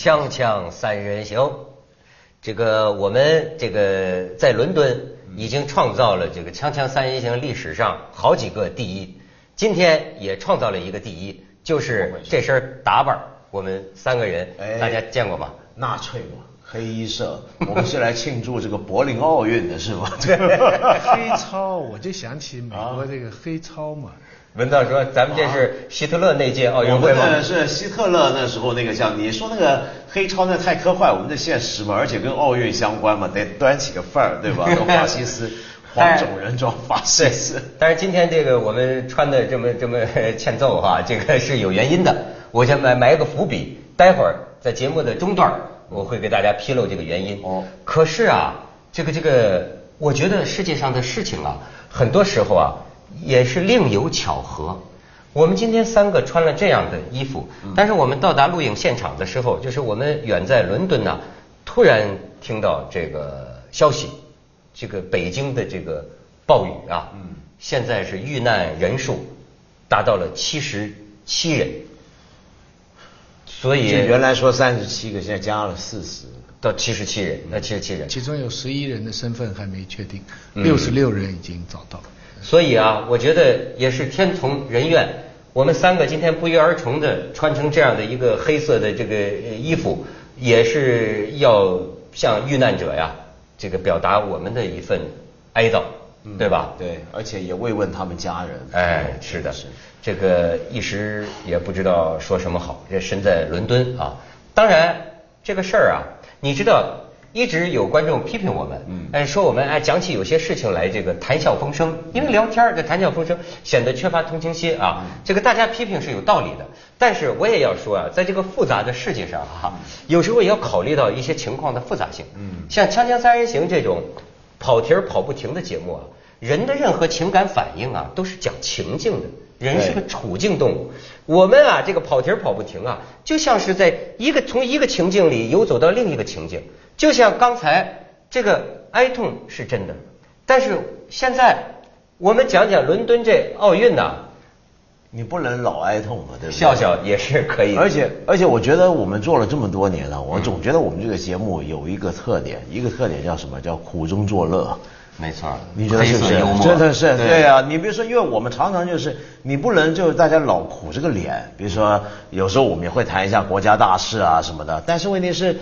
锵锵三人行。这个我们这个在伦敦已经创造了这个锵锵三人行历史上好几个第一，今天也创造了一个第一，就是这身打扮，我们三个人，哎大家见过吗？纳粹嘛，黑衣社，我们是来庆祝这个柏林奥运的是吗？黑超，我就想起美国这个黑超嘛。文道说，咱们这是希特勒那届奥运会吗？我们是希特勒那时候那个像你说那个黑超那太科幻，我们的现实嘛，而且跟奥运相关嘛，得端起个范儿，对吧？跟法西斯，黄种人装法西斯。，但是今天这个我们穿的这么这么欠揍哈，这个是有原因的。我先埋埋一个伏笔，待会儿在节目的中段我会给大家披露这个原因。哦可是啊，这个这个，我觉得世界上的事情啊，很多时候啊也是另有巧合。我们今天三个穿了这样的衣服，但是我们到达录影现场的时候，就是我们远在伦敦呢，突然听到这个消息，这个北京的这个暴雨啊，嗯现在是遇难人数达到了七十七人，所以原来说三十七个，现在加了四十。到七十七人，那七十七人，其中有十一人的身份还没确定，嗯六十六人已经找到。所以啊，我觉得也是天从人愿。我们三个今天不约而同的穿成这样的一个黑色的这个呃衣服，也是要向遇难者呀，这个表达我们的一份哀悼，对吧？对，而且也慰问他们家人。哎，是的是，这个一时也不知道说什么好。这身在伦敦啊，当然这个事儿啊，你知道，一直有观众批评我们，嗯。哎，说我们哎讲起有些事情来这个谈笑风生，因为聊天儿这谈笑风生显得缺乏同情心啊。这个大家批评是有道理的，但是我也要说啊，在这个复杂的世界上哈、有时候也要考虑到一些情况的复杂性。嗯。像《锵锵三人行》这种跑题儿跑不停的节目啊，人的任何情感反应啊，都是讲情境的。人是个处境动物，我们啊，这个跑题儿跑不停啊，就像是在一个从一个情境里游走到另一个情境，就像刚才这个哀痛是真的，但是现在我们讲讲伦敦这奥运呐、你不能老哀痛嘛，对不对？笑笑也是可以的，而且而且，我觉得我们做了这么多年了，我总觉得我们这个节目有一个特点，一个特点叫什么？叫苦中作乐。没错，你觉得是不是黑色幽？默真的是对对啊！你比如说，因为我们常常就是你不能就是大家老苦这个脸，比如说有时候我们也会谈一下国家大事啊什么的，但是问题是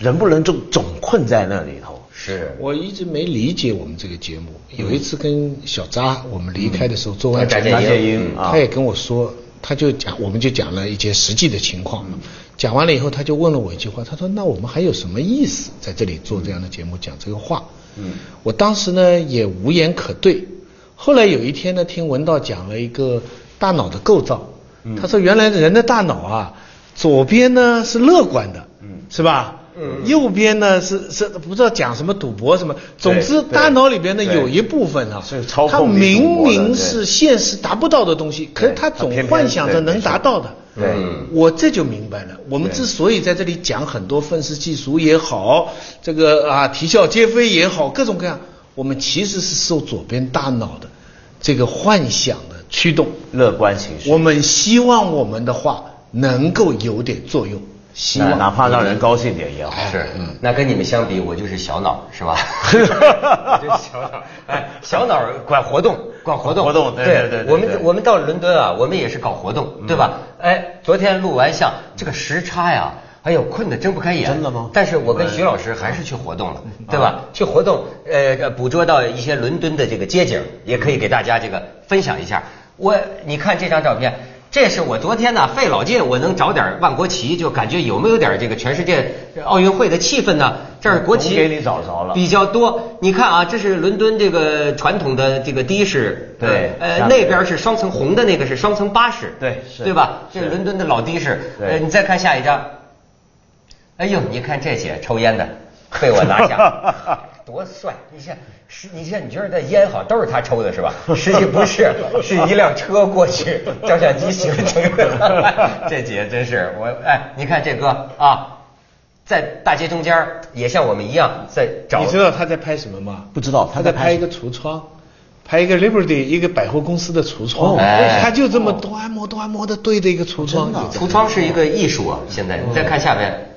人不能总总困在那里头。是我一直没理解我们这个节目。有一次跟小扎我们离开的时候，做完他也跟我说，他就讲，我们就讲了一些实际的情况嘛。讲完了以后，他就问了我一句话，他说：“那我们还有什么意思在这里做这样的节目，讲这个话？”嗯，我当时呢也无言可对。后来有一天呢，听文道讲了一个大脑的构造，嗯他说原来人的大脑啊，左边呢是乐观的，嗯是吧？嗯右边呢是是不知道讲什么赌博什么，总之大脑里边呢有一部分啊，是操它控你赌明明是现实达不到的东西，可是他总幻想着能达到的。对嗯我这就明白了。我们之所以在这里讲很多愤世嫉俗也好，这个啊啼笑皆非也好，各种各样，我们其实是受左边大脑的这个幻想的驱动。乐观情绪，我们希望我们的话能够有点作用，希望哪哪怕让人高兴点也好。是，嗯那跟你们相比，我就是小脑，是吧？我就是小脑，哎，小脑管活动，管活动，活动对对对对我们我们到伦敦啊，我们也是搞活动，对吧？哎，昨天录完像这个时差呀。哎呦，困得睁不开眼。真的吗但是我跟徐老师还是去活动了，对吧？去活动，呃，捕捉到一些伦敦的这个街景，也可以给大家这个分享一下。我，你看这张照片，这是我昨天呢费老劲，我能找点万国旗，就感觉有没有点这个全世界奥运会的气氛呢？这儿国旗给你找着了比较多。你看啊，这是伦敦这个传统的这个的士，对呃，那边是双层红的那个是双层巴士，对是对吧？这是是伦敦的老的士。呃，你再看下一张，哎呦，你看这些抽烟的 被我拿下，多帅！你像，是，你觉得这烟好都是他抽的是吧？实际不是，是一辆车过去，照相机形成的。这姐真是我，哎，你看这哥啊，在大街中间也像我们一样在找。你知道他在拍什么吗？不知道他他在拍一个橱窗，拍一个 Liberty 一个百货公司的橱窗，他就这么端摸端摸的对着一个橱窗橱窗是一个艺术啊！现在你再看下边，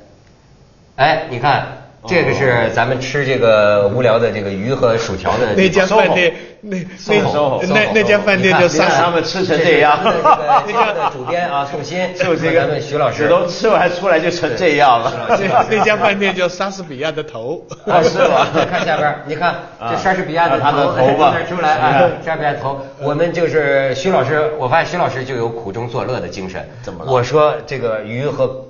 哎，你看。这个是咱们吃这个无聊的这个鱼和薯条的那家饭店，那那那那家饭店就让他们吃成这样。那家 的主编啊，宋鑫，就这个徐老师 都吃完出来就成这样了。那家饭店叫莎士比亚的头，是吧？看下边，你看这莎士比亚的头吧，出来啊，莎士比亚头。我们就是徐老师，我发现徐老师就有苦中作乐的精神。怎么了？我说这个鱼和。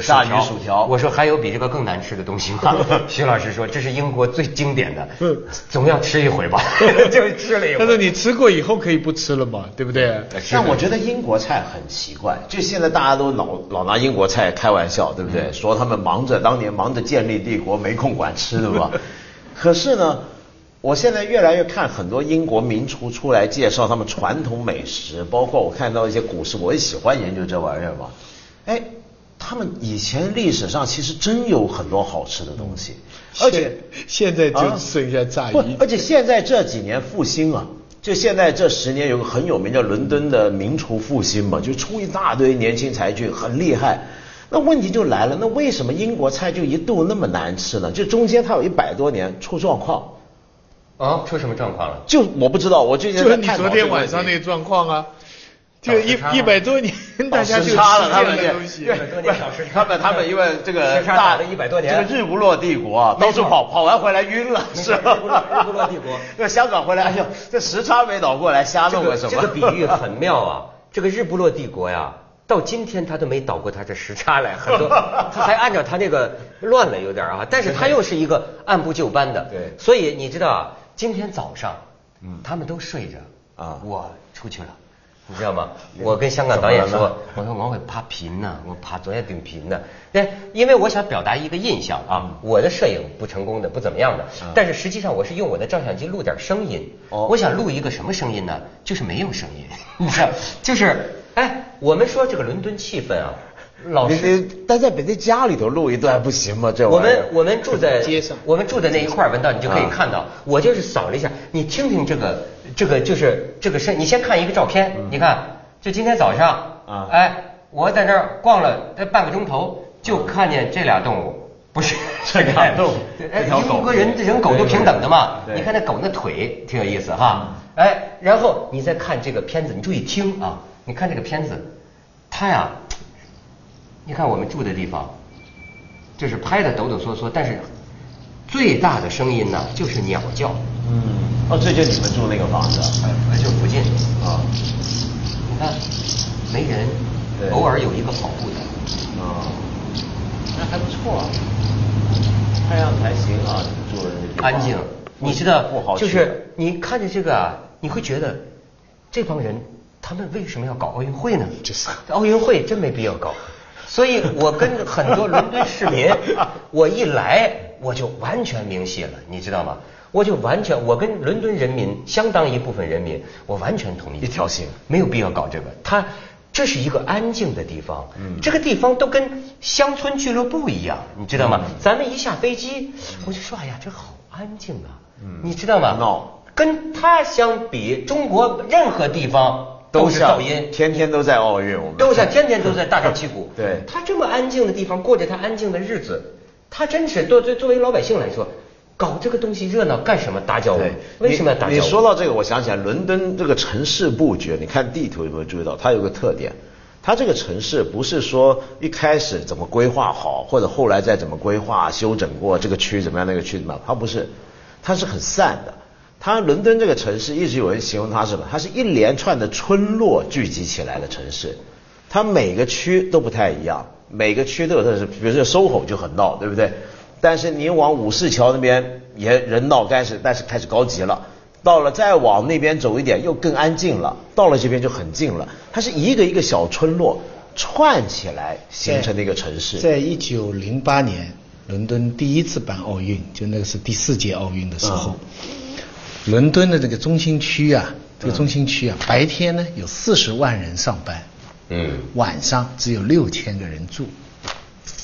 鲨鱼薯条，我说还有比这个更难吃的东西吗？徐老师说这是英国最经典的，总要吃一回吧，就吃了一回。他说你吃过以后可以不吃了嘛，对不对？但我觉得英国菜很奇怪，就现在大家都老老拿英国菜开玩笑，对不对？说他们忙着当年忙着建立帝国，没空管吃的吧？可是呢，我现在越来越看很多英国名厨出来介绍他们传统美食，包括我看到一些古诗，我也喜欢研究这玩意儿嘛。哎。他们以前历史上其实真有很多好吃的东西，而且现在就剩下炸鱼。而且现在这几年复兴啊，就现在这十年有个很有名叫伦敦的名厨复兴嘛，就出一大堆年轻才俊，很厉害。那问题就来了，那为什么英国菜就一度那么难吃呢？就中间它有一百多年出状况。啊，出什么状况了？就我不知道，我最近就你昨天晚上那个状况啊。就一一百多年，大家就差了他们东西。他们他们因为这个大的一百多年，这个日不落帝国啊，到处跑跑完回来晕了，是吧？日不落帝国。那香港回来，哎呦，这时差没倒过来，瞎弄个什么？这个比喻很妙啊！这个日不落帝国呀，到今天他都没倒过他这时差来，很多 他还按照他那个乱了有点啊，但是他又是一个按部就班的。对。所以你知道啊，今天早上，嗯，他们都睡着啊，我出去了。你知道吗？我跟香港导演说，我说我会拍频呢，我拍昨天顶频的。对，因为我想表达一个印象啊，我的摄影不成功的，不怎么样的。但是实际上我是用我的照相机录点声音。哦。我想录一个什么声音呢？就是没有声音。你知道，就是哎，我们说这个伦敦气氛啊。老师，待在别在家里头录一段不行吗？这我们我们住在街上，我们住在那一块儿，文道你就可以看到。我就是扫了一下，你听听这个这个就是这个是，你先看一个照片，你看，就今天早上，啊，哎，我在这儿逛了这半个钟头，就看见这俩动物，不是 这俩动物，哎，英国人人狗都平等的嘛，你看那狗那腿挺有意思哈，哎，然后你再看这个片子，你注意听啊，你看这个片子，它呀。你看我们住的地方，就是拍的抖抖嗦嗦，但是最大的声音呢就是鸟叫。嗯，哦，这就你们住那个房子，哎，就附近啊。你看，没人，偶尔有一个跑步的。啊，那还不错啊。太阳还行啊，住的安静。你知道，就是你看着这个啊，你会觉得这帮人他们为什么要搞奥运会呢？就是奥运会真没必要搞。所以，我跟很多伦敦市民，我一来我就完全明晰了，你知道吗？我就完全，我跟伦敦人民相当一部分人民，我完全同意一条心，没有必要搞这个。他这是一个安静的地方，嗯，这个地方都跟乡村俱乐部一样，你知道吗？咱们一下飞机，我就说，哎呀，这好安静啊，嗯，你知道吗？闹，跟他相比，中国任何地方。都是噪音，天天都在奥运，我们都像天天都在大 张旗鼓。对，他这么安静的地方，过着他安静的日子，他真是作作作为老百姓来说，搞这个东西热闹干什么？打搅我？为什么要打搅？你说到这个，我想起来伦敦这个城市布局，你看地图有没有注意到？它有个特点，它这个城市不是说一开始怎么规划好，或者后来再怎么规划修整过这个区怎么样，那个区怎么样？它不是，它是很散的。它伦敦这个城市一直有人形容它什么？它是一连串的村落聚集起来的城市。它每个区都不太一样，每个区都有特色。比如说 SOHO 就很闹，对不对？但是你往武士桥那边也人闹，但是但是开始高级了。到了再往那边走一点，又更安静了。到了这边就很静了。它是一个一个小村落串起来形成的一个城市。在一九零八年，伦敦第一次办奥运，就那个是第四届奥运的时候。伦敦的这个中心区啊，这个中心区啊，白天呢有四十万人上班，嗯，晚上只有六千个人住，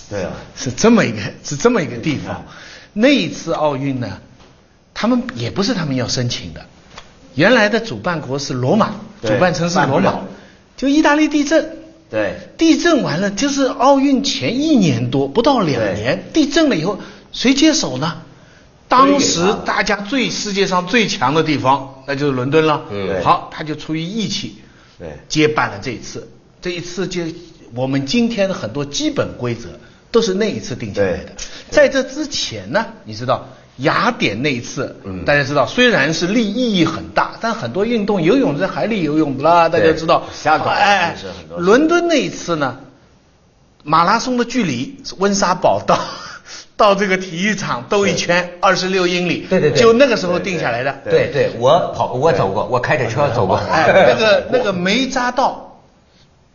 对啊，是这么一个是这么一个地方。那一次奥运呢，他们也不是他们要申请的，原来的主办国是罗马，主办城市罗马，就意大利地震，对。地震完了就是奥运前一年多，不到两年，地震了以后谁接手呢？当时大。家最世界上最强的地方，那就是伦敦了。嗯。好，他就出于义气，对。接办了这一次。这一次就我们今天的很多基本规则都是那一次定下来的。在这之前呢，你知道雅典那一次，嗯大家知道虽然是利意义很大，但很多运动游泳在海里游泳的啦，大家知道。瞎搞哎伦敦那一次呢，马拉松的距离是温莎堡到 到这个体育场兜一圈二十六英里，对对对就那个时候定下来的。对对，我跑我走过，我开着车走过。哎，那个那个梅扎道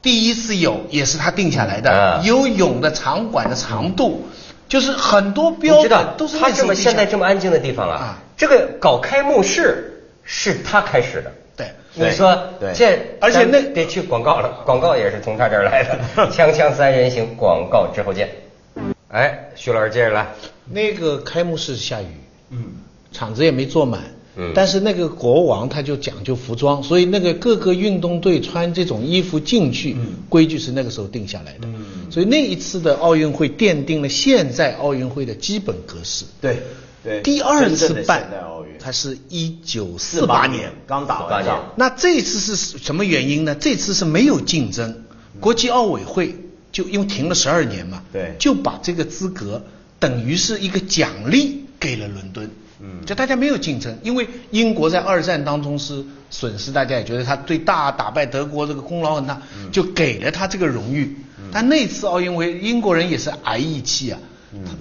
第一次有，也是他定下来的。啊游泳的场馆的长度，就是很多标你知道准都是他这么现在这么安静的地方啊啊，这个搞开幕式是他开始的。对。你说对这，而且那得去广告了，广告也是从他这儿来的。锵锵三人行，广告之后见。哎，徐老师接着来。那个开幕式下雨，嗯，场子也没坐满，嗯。但是那个国王他就讲究服装，所以那个各个运动队穿这种衣服进去，嗯。规矩是那个时候定下来的，嗯。所以那一次的奥运会奠定了现在奥运会的基本格式。对对。第二次办它是一九四八年，刚打完仗，那这次是什么原因呢？这次是没有竞争，国际奥委会就因为停了十二年嘛，对。就把这个资格等于是一个奖励给了伦敦。嗯就大家没有竞争，因为英国在二战当中是损失，大家也觉得他最大打败德国这个功劳很大，嗯就给了他这个荣誉。但那次奥运会，英国人也是挨一气啊。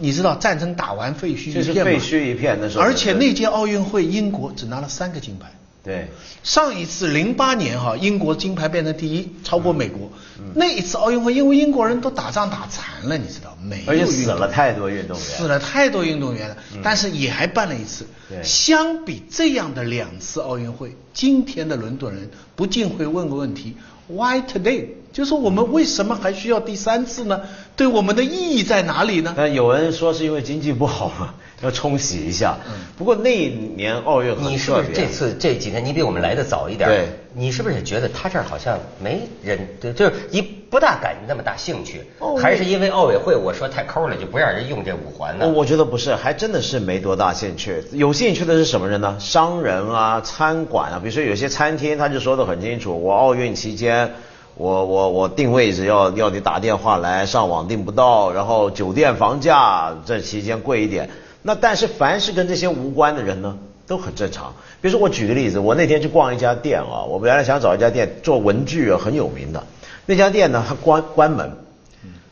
你知道战争打完废墟一就是片吗废墟一片那时候而且那届奥运会，英国只拿了三个金牌。对上一次零八年哈，英国金牌变成第一，超过美国。那一次奥运会，因为英国人都打仗打残了，你知道没有而且死了太多运动员，死了太多运动员了，但是也还办了一次。对相比这样的两次奥运会，今天的伦敦人不禁会问个问题：Why today？就是我们为什么还需要第三次呢？对我们的意义在哪里呢？但有人说是因为经济不好嘛，要冲洗一下。不过那一年奥运很你是不是这次这几天你比我们来的早一点？对你是不是觉得他这儿好像没人，对，就是一不大感那么大兴趣，哦还是因为奥委会我说太抠了，就不让人用这五环呢？我我觉得不是，还真的是没多大兴趣。有兴趣的是什么人呢？商人啊，餐馆啊，比如说有些餐厅，他就说的很清楚，我奥运期间，我我我定位置要要你打电话来，上网订不到，然后酒店房价这期间贵一点。那但是凡是跟这些无关的人呢，都很正常。比如说我举个例子，我那天去逛一家店啊，我原来想找一家店做文具啊，很有名的。那家店呢，它关关门，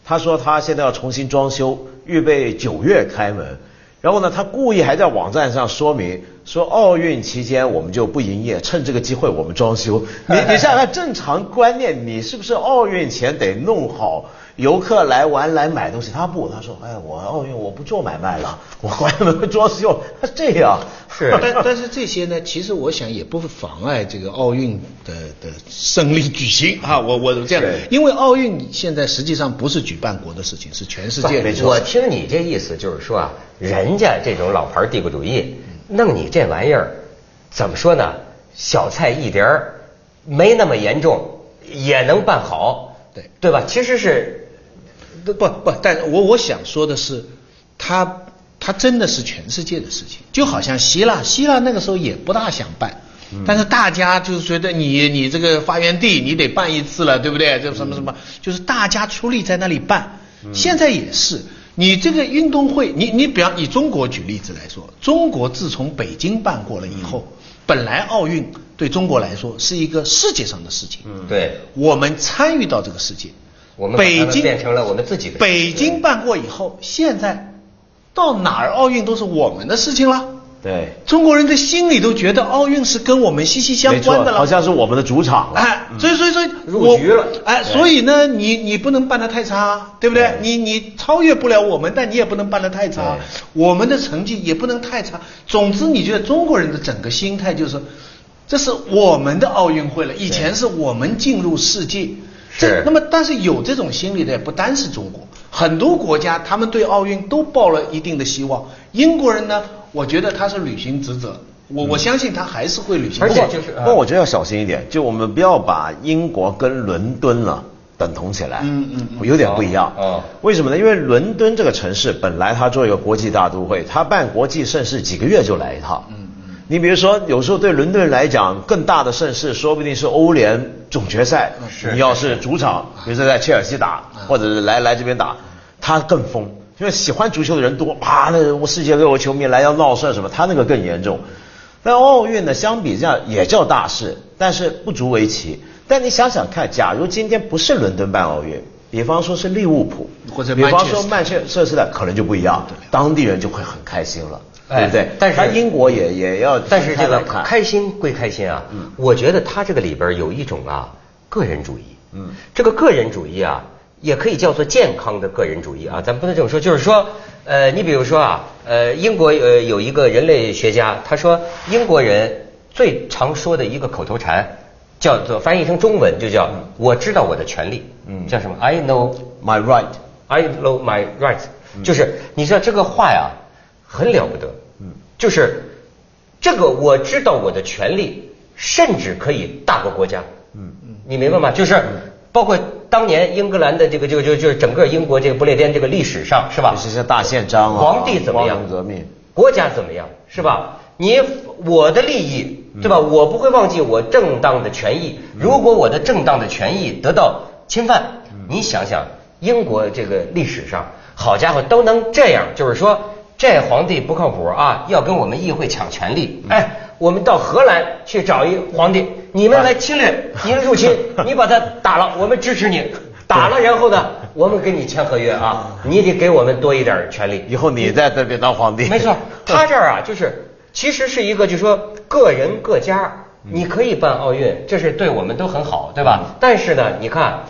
他说他现在要重新装修，预备九月开门。然后呢，他故意还在网站上说明说奥运期间我们就不营业，趁这个机会我们装修。你你想想看，正常观念，你是不是奥运前得弄好？游客来玩来买东西，他不，他说，哎，我奥运我不做买卖了，我关门装修，他这样。是。但但是这些呢，其实我想也不妨碍这个奥运的的胜利举行。啊。我我这样。是，因为奥运现在实际上不是举办国的事情，是全世界的没错。我听你这意思就是说啊，人家这种老牌帝国主义弄你这玩意儿，怎么说呢？小菜一碟儿，没那么严重，也能办好，对。对吧？其实是不不，但我我想说的是，它它真的是全世界的事情，就好像希腊，希腊那个时候也不大想办，但是大家就是觉得你你这个发源地你得办一次了，对不对？这什么什么，就是大家出力在那里办。现在也是，你这个运动会，你你比方以中国举例子来说，中国自从北京办过了以后，本来奥运对中国来说是一个世界上的事情，嗯对我们参与到这个世界。我们北京变成了我们自己的北京办过以后，现在到哪儿奥运都是我们的事情了。对，中国人的心里都觉得奥运是跟我们息息相关的了，好像是我们的主场了。哎，所以所以所以入局了哎，所以呢，你你不能办得太差，对不对对？你你超越不了我们，但你也不能办得太差，我们的成绩也不能太差。总之，你觉得中国人的整个心态就是，这是我们的奥运会了，以前是我们进入世界。是这那么，但是有这种心理的也不单是中国，很多国家他们对奥运都抱了一定的希望。英国人呢，我觉得他是履行职责，我我相信他还是会履行。而且不过就是啊不过我觉得要小心一点，就我们不要把英国跟伦敦呢等同起来，嗯嗯嗯有点不一样。哦哦为什么呢？因为伦敦这个城市本来它作为一个国际大都会，它办国际盛事几个月就来一趟。嗯嗯。你比如说，有时候对伦敦人来讲，更大的盛事说不定是欧联总决赛。你要是主场，比如说在切尔西打，或者是来来这边打，他更疯。因为喜欢足球的人多，啪，那我世界各国球迷来要闹事什么，他那个更严重。但奥运呢，相比这样也叫大事，但是不足为奇。但你想想看，假如今天不是伦敦办奥运，比方说是利物浦，或者比方说曼彻斯特可能就不一样，当地人就会很开心了，哎对不对？但是他英国也也要但是这个开心归开心啊，我觉得他这个里边有一种啊个人主义，嗯。这个个人主义啊，也可以叫做健康的个人主义啊，咱不能这么说，就是说，呃，你比如说啊，呃，英国呃有一个人类学家，他说英国人最常说的一个口头禅，叫做翻译成中文就叫我知道我的权利，嗯。叫什么？I know my right，I know my rights，、就是你知道这个话呀，很了不得，嗯就是这个我知道我的权利，甚至可以大过国家，嗯嗯你明白吗？就是包括当年英格兰的这个这个就就是整个英国这个不列颠这个历史上是吧？尤其是大宪章啊，皇帝怎么样？革命，国家怎么样？是吧？你我的利益，对吧？我不会忘记我正当的权益。如果我的正当的权益得到侵犯，你想想，英国这个历史上，好家伙都能这样，就是说这皇帝不靠谱啊，要跟我们议会抢权力。哎，我们到荷兰去找一皇帝，你们来侵略，你入侵，你把他打了，我们支持你。打了，然后呢，我们跟你签合约啊，你得给我们多一点权利。以后你在这边当皇帝，没错，他这儿啊，就是其实是一个，就是说个人各家，你可以办奥运，这是对我们都很好，对吧？但是呢，你看，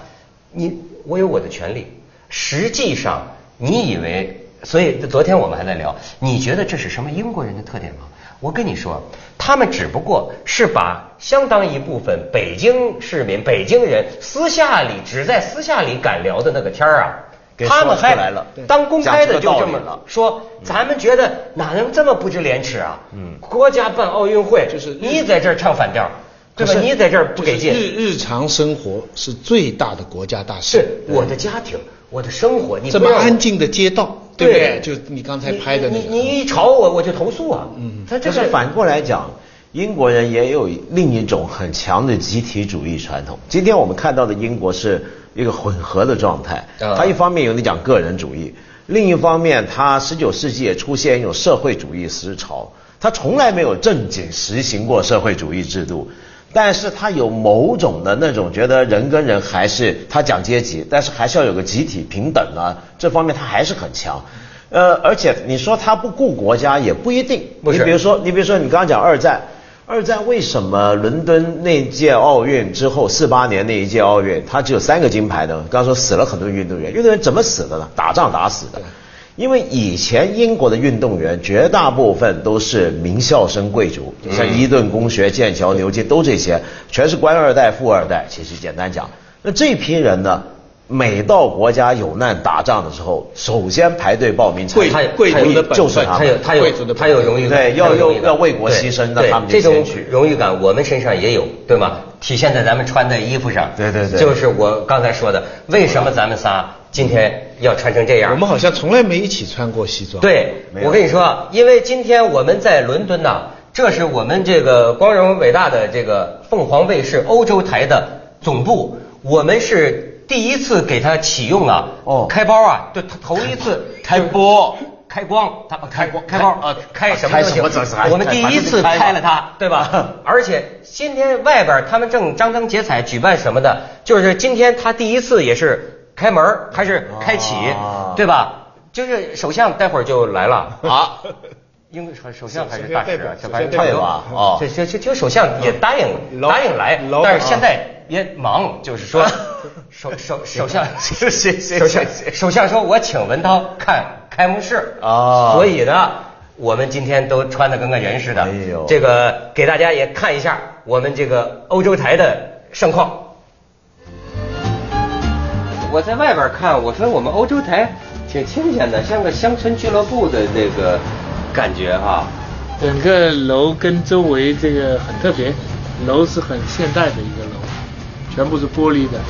你我有我的权利，实际上你以为，所以昨天我们还在聊，你觉得这是什么英国人的特点吗？我跟你说，他们只不过是把相当一部分北京市民、北京人私下里只在私下里敢聊的那个天儿啊，给他们还来了当公开的就这么了说，咱们觉得哪能这么不知廉耻啊？嗯国家办奥运会，就是你在这儿唱反调，对吧？你在这儿不给劲，是日日常生活是最大的国家大事。是我的家庭，我的生活，你这不让我么安静的街道，对不对？就你刚才拍的那个。你你你一吵我，我就投诉啊。嗯他这是反过来讲，英国人也有另一种很强的集体主义传统。今天我们看到的英国是一个混合的状态，啊它一方面有你讲个人主义，另一方面他十九世纪也出现一种社会主义思潮，他从来没有正经实行过社会主义制度。但是他有某种的那种觉得人跟人还是他讲阶级，但是还是要有个集体平等啊，这方面他还是很强。呃，而且你说他不顾国家也不一定，你比如说，你比如说你刚刚讲二战，二战为什么伦敦那届奥运之后，四八年那一届奥运，他只有三个金牌呢？刚刚说死了很多运动员，运动员怎么死的呢？打仗打死的。因为以前英国的运动员绝大部分都是名校生贵族，像伊顿公学、剑桥、牛津都这些，全是官二代、富二代。其实简单讲，那这批人呢，每到国家有难打仗的时候，首先排队报名参贵族的本是他们他有他有他有荣誉感，对要他有荣誉感要为国牺牲的他们就这种荣誉感，我们身上也有，对吗？体现在咱们穿的衣服上。对对对就是我刚才说的，为什么咱们仨今天要穿成这样？我们好像从来没一起穿过西装。，对，我跟你说，因为今天我们在伦敦呐，这是我们这个光荣伟大的这个凤凰卫视欧洲台的总部，我们是第一次给它启用啊，哦开包啊，就头头一次 开播。开光，它开光开包开啊开什么我们第一次开了它，对吧？而且今天外边他们正张灯结彩举办什么的，就是今天他第一次也是开门还是开启啊，对吧？就是首相待会儿就来了。啊。英首首相还是大使差不多。代表吧哦。这这这这首相也答应老答应来，但是现在也忙，就是说 首首首相 首相首相说我请文涛看开幕式。啊。所以呢，我们今天都穿的跟个人似的。这个给大家也看一下我们这个欧洲台的盛况。我在外边看，我说我们欧洲台挺清闲的，像个乡村俱乐部的那个感觉哈、整个楼跟周围这个很特别，楼是很现代的一个楼。全部是玻璃的，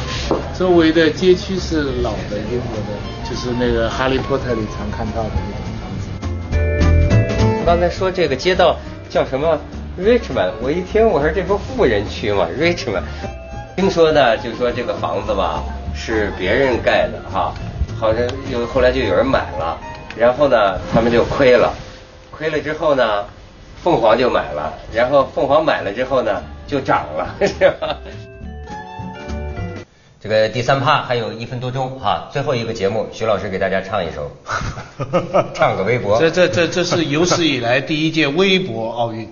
周围的街区是老的英国的，就是那个《哈利波特》里常看到的那种房子。我刚才说这个街道叫什么 Richmond，我一听我说这不富人区吗？Richmond，听说呢，就说这个房子吧是别人盖的哈，好像有后来就有人买了，然后呢他们就亏了，亏了之后呢，凤凰就买了，然后凤凰买了之后呢就涨了，是吧？这个第三趴还有一分多钟哈，最后一个节目，徐老师给大家唱一首，唱个微博。这这这这是有史以来第一届微博奥运。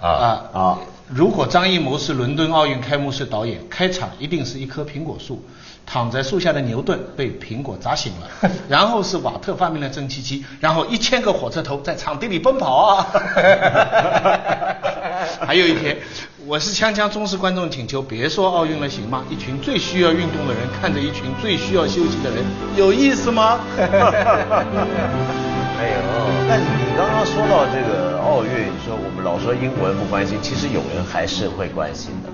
啊。啊如果张艺谋是伦敦奥运开幕式导演，开场一定是一棵苹果树，躺在树下的牛顿被苹果砸醒了，然后是瓦特发明了蒸汽机，然后一千个火车头在场地里奔跑啊。还有一天，我是锵锵忠实观众请求别说奥运了行吗？一群最需要运动的人看着一群最需要休息的人，有意思吗？哎呦，但你刚说到这个奥运说我们老说英国人不关心其实有人还是会关心的。